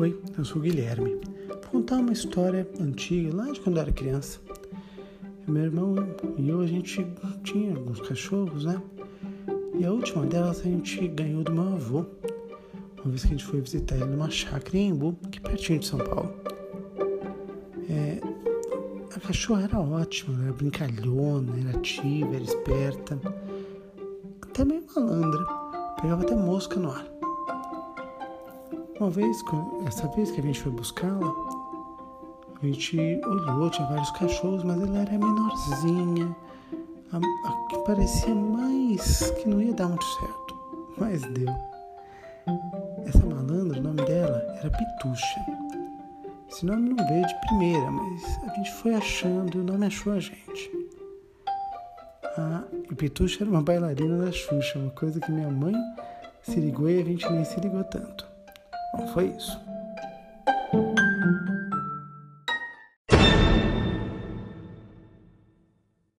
Oi, eu sou o Guilherme. Vou contar uma história antiga, lá de quando eu era criança. Meu irmão e eu, a gente tinha alguns cachorros, né? E a última delas a gente ganhou do meu avô. Uma vez que a gente foi visitar ele numa chácara em Embu, que pertinho de São Paulo. É, a cachorra era ótima, era brincalhona, era ativa, era esperta. Até meio malandra. Pegava até mosca no ar. Uma vez, essa vez que a gente foi buscá-la, a gente olhou, tinha vários cachorros, mas ela era menorzinha, a, a, que parecia mais que não ia dar muito certo, mas deu. Essa malandra, o nome dela era Pitucha. Esse nome não veio de primeira, mas a gente foi achando e o nome achou a gente. A Pitucha era uma bailarina da Xuxa, uma coisa que minha mãe se ligou e a gente nem se ligou tanto. Bom, foi isso.